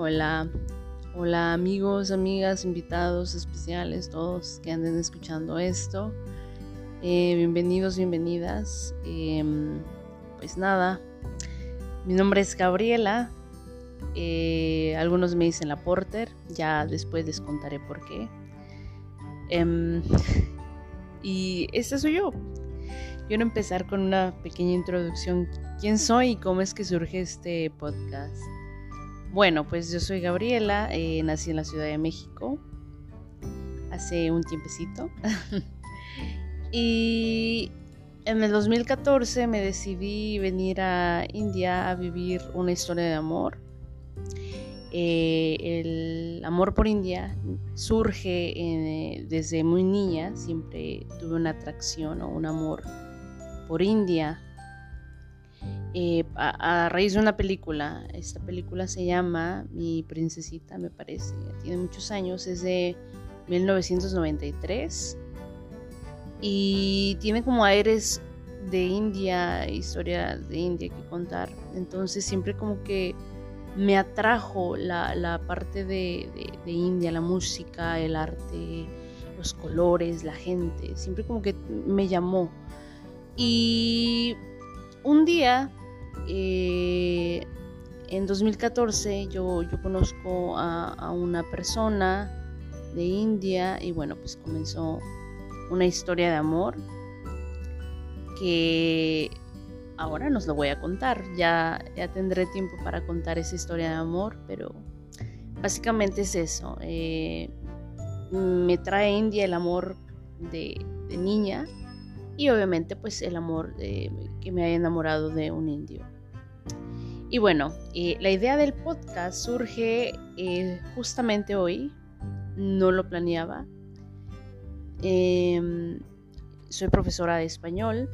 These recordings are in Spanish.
Hola, hola amigos, amigas, invitados especiales, todos que anden escuchando esto. Eh, bienvenidos, bienvenidas. Em, pues nada, mi nombre es Gabriela. Eh, algunos me dicen la Porter, ya después les contaré por qué. Em, y esta soy yo. Quiero empezar con una pequeña introducción. ¿Quién soy y cómo es que surge este podcast? Bueno, pues yo soy Gabriela, eh, nací en la Ciudad de México hace un tiempecito. y en el 2014 me decidí venir a India a vivir una historia de amor. Eh, el amor por India surge eh, desde muy niña, siempre tuve una atracción o un amor por India eh, a, raíz de una película. Esta película se llama Mi Princesita, me parece. Tiene muchos años, es de 1993 y tiene como aires de India, historias de India que contar. Entonces siempre como que me atrajo la, parte de, de, India, la música, el arte, los colores, la gente. Siempre como que me llamó. Y un día, eh, en 2014, yo, yo conozco a, una persona de India y bueno, pues comenzó una historia de amor que ahora nos lo voy a contar. Ya, ya tendré tiempo para contar esa historia de amor, pero básicamente es eso. Eh, me trae India el amor de, de niña y obviamente pues el amor que me haya enamorado de un indio. Y bueno, eh, la idea del podcast surge eh, justamente hoy, no lo planeaba. Em, soy profesora de español,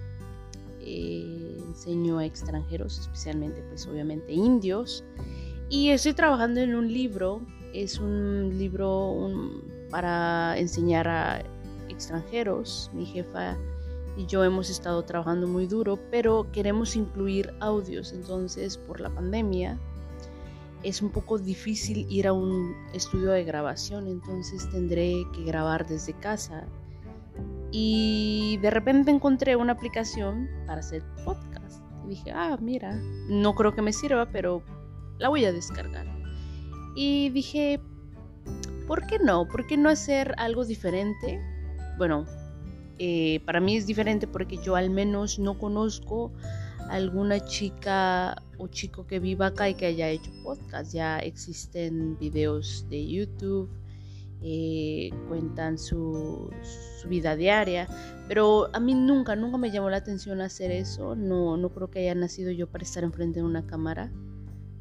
eh, enseño a extranjeros, especialmente pues obviamente indios, y estoy trabajando en un libro, es un libro para enseñar a extranjeros. Mi jefa y yo hemos estado trabajando muy duro, pero queremos incluir audios, entonces por la pandemia es un poco difícil ir a un estudio de grabación, entonces tendré que grabar desde casa. Y de repente encontré una aplicación para hacer podcast. Y dije, ah, mira, no creo que me sirva, pero la voy a descargar. Y dije, ¿por qué no? ¿Por qué no hacer algo diferente? Bueno, eh, para mí es diferente porque yo al menos no conozco alguna chica o chico que viva acá y que haya hecho podcast. Ya existen videos de YouTube, eh, cuentan su, vida diaria, pero a mí nunca, nunca me llamó la atención hacer eso. No, no creo que haya nacido yo para estar enfrente de una cámara,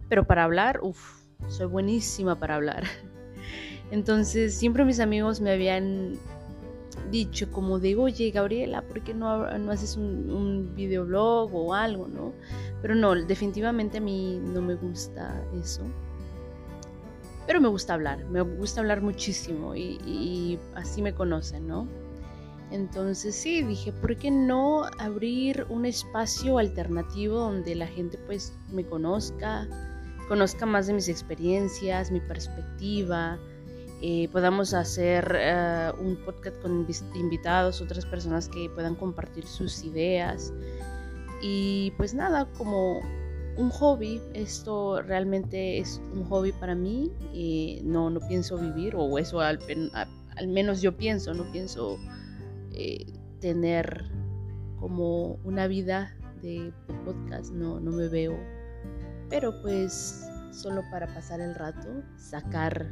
pero para hablar, uff, soy buenísima para hablar. Entonces siempre mis amigos me habían dicho como de, oye Gabriela, ¿por qué no, no haces un, videoblog o algo, no? Pero no, definitivamente a mí no me gusta eso. Pero me gusta hablar, me gusta hablar muchísimo y, y así me conocen, ¿no? Entonces sí, dije, ¿por qué no abrir un espacio alternativo donde la gente pues me conozca, conozca más de mis experiencias, mi perspectiva, eh, podamos hacer eh, un podcast con invitados, otras personas que puedan compartir sus ideas. Y pues nada, como un hobby, esto realmente es un hobby para mí. y no, no pienso vivir, o eso al, al menos yo pienso, no pienso eh, tener como una vida de, de podcast, no, no me veo. Pero pues solo para pasar el rato, sacar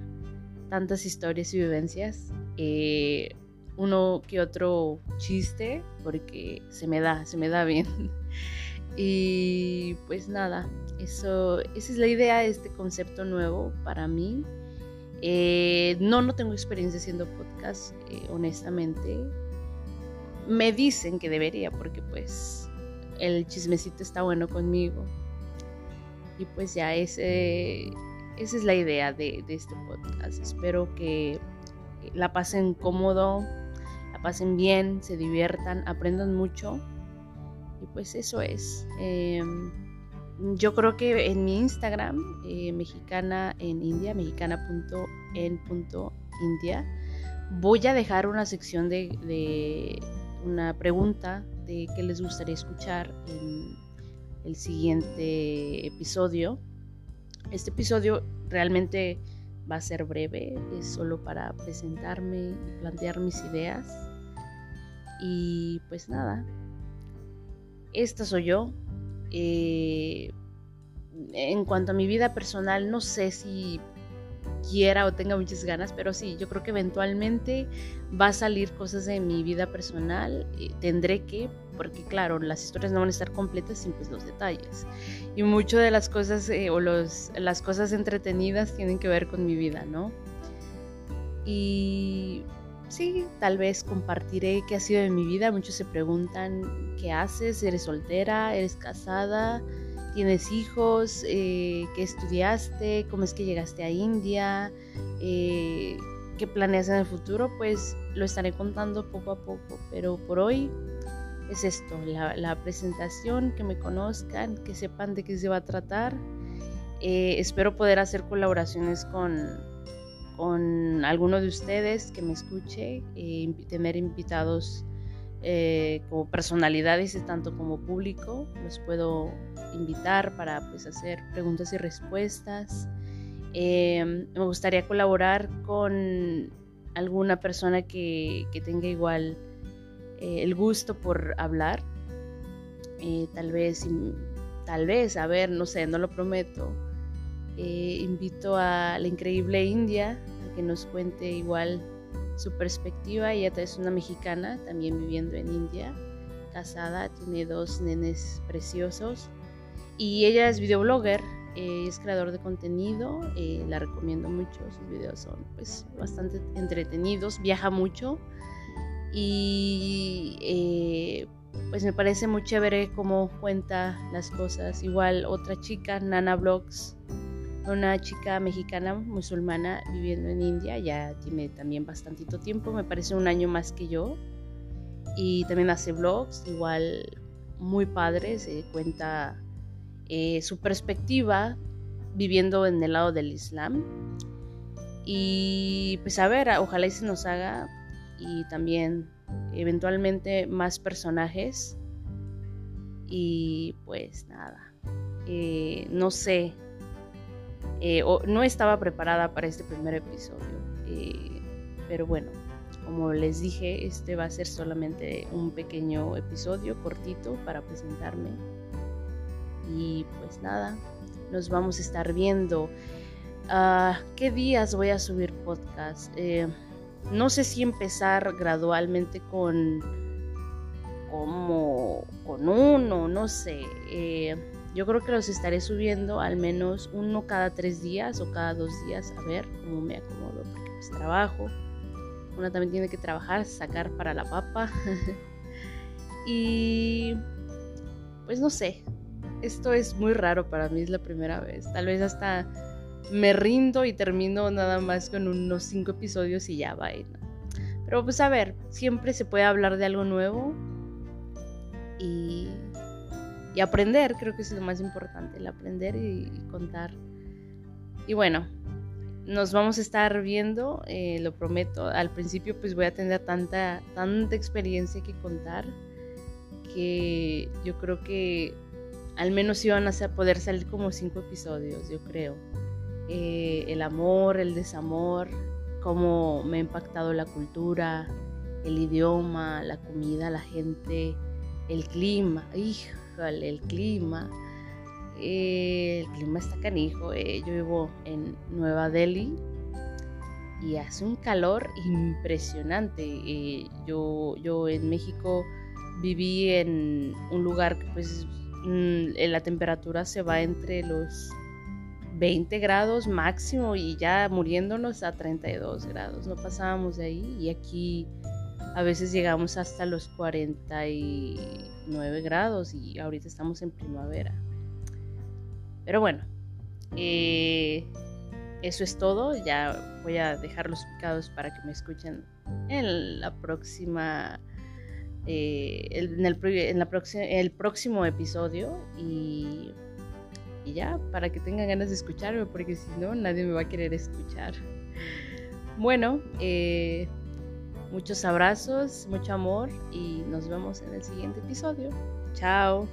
tantas historias y vivencias. Eh, uno que otro chiste, porque se me da, se me da bien. y pues nada, eso, esa es la idea de este concepto nuevo para mí. Eh, no, no tengo experiencia haciendo podcast, eh, honestamente. Me dicen que debería, porque pues el chismecito está bueno conmigo. Y pues ya ese esa es la idea de, este podcast. Espero que la pasen cómodo, la pasen bien, se diviertan, aprendan mucho. Y pues eso es. Em, yo creo que en mi Instagram, eh, mexicana en India, mexicana.en.india, voy a dejar una sección de, de, una pregunta de qué les gustaría escuchar en el siguiente episodio. Este episodio realmente va a ser breve, es solo para presentarme y plantear mis ideas. Y pues nada, esta soy yo. Eh, en cuanto a mi vida personal, no sé si quiera o tenga muchas ganas, pero sí, yo creo que eventualmente va a salir cosas de mi vida personal. Eh, tendré que, porque claro, las historias no van a estar completas sin pues los detalles. Y mucho de las cosas eh, o los, las cosas entretenidas tienen que ver con mi vida, ¿no? Y sí, tal vez compartiré qué ha sido de mi vida. Muchos se preguntan, ¿qué haces? ¿Eres soltera? ¿Eres casada? ¿Tienes hijos? Eh, ¿Qué estudiaste? ¿Cómo es que llegaste a India? Eh, ¿Qué planeas en el futuro? Pues lo estaré contando poco a poco. Pero por hoy es esto, la, presentación, que me conozcan, que sepan de qué se va a tratar. Eh, espero poder hacer colaboraciones con, con alguno de ustedes que me escuche, eh, tener invitados eh, como personalidades tanto como público, los puedo invitar para pues, hacer preguntas y respuestas. me gustaría colaborar con alguna persona que, que tenga igual eh, el gusto por hablar. Eh, tal vez, tal vez, a ver, no sé, no lo prometo. Invito a la increíble India a que nos cuente igual su perspectiva. Ella es una mexicana, también viviendo en India, casada, tiene dos nenes preciosos. Y ella es videoblogger, es creador de contenido, la recomiendo mucho, sus videos son pues bastante entretenidos, viaja mucho y eh, pues me parece muy chévere cómo cuenta las cosas. Igual otra chica, Nana Vlogs, una chica mexicana musulmana viviendo en India, ya tiene también bastantito tiempo, me parece un año más que yo. Y también hace vlogs, igual muy padres, se cuenta eh, su perspectiva viviendo en el lado del Islam. Y pues a ver, ojalá y se nos haga y también eventualmente más personajes. Y pues nada, eh, no sé, eh, no estaba preparada para este primer episodio, eh, pero bueno, como les dije, este va a ser solamente un pequeño episodio cortito para presentarme. Y pues nada, nos vamos a estar viendo. Uh, ¿Qué días voy a subir podcast? no sé si empezar gradualmente con como con uno, no sé. Eh, yo creo que los estaré subiendo al menos uno cada tres días o cada dos días, a ver cómo me acomodo, porque pues trabajo. Una también tiene que trabajar, sacar para la papa. y pues no sé, esto es muy raro para mí, es la primera vez. Tal vez hasta me rindo y termino nada más con unos cinco episodios y ya va. Pero pues a ver, siempre se puede hablar de algo nuevo y, y aprender, creo que es lo más importante, el aprender y, contar. Y bueno, nos vamos a estar viendo, eh, lo prometo. Al principio pues voy a tener tanta, tanta experiencia que contar que yo creo que al menos iban a poder salir como cinco episodios, yo creo. Eh, el amor, el desamor, cómo me ha impactado la cultura, el idioma, la comida, la gente, el clima, híjole, el clima. Eh, el clima está canijo. Eh, yo vivo en Nueva Delhi y hace un calor impresionante. yo, yo en México viví en un lugar que pues mm, la temperatura se va entre los 20 grados máximo y ya muriéndonos a 32 grados. No pasábamos de ahí y aquí a veces llegamos hasta los 49 grados y ahorita estamos en primavera. Pero bueno, eh, eso es todo. Ya voy a dejar los picados para que me escuchen en la próxima. Eh, en, el, la el próximo episodio y Y ya, para que tengan ganas de escucharme, porque si no, nadie me va a querer escuchar. Bueno, eh, muchos abrazos, mucho amor y nos vemos en el siguiente episodio. Chao.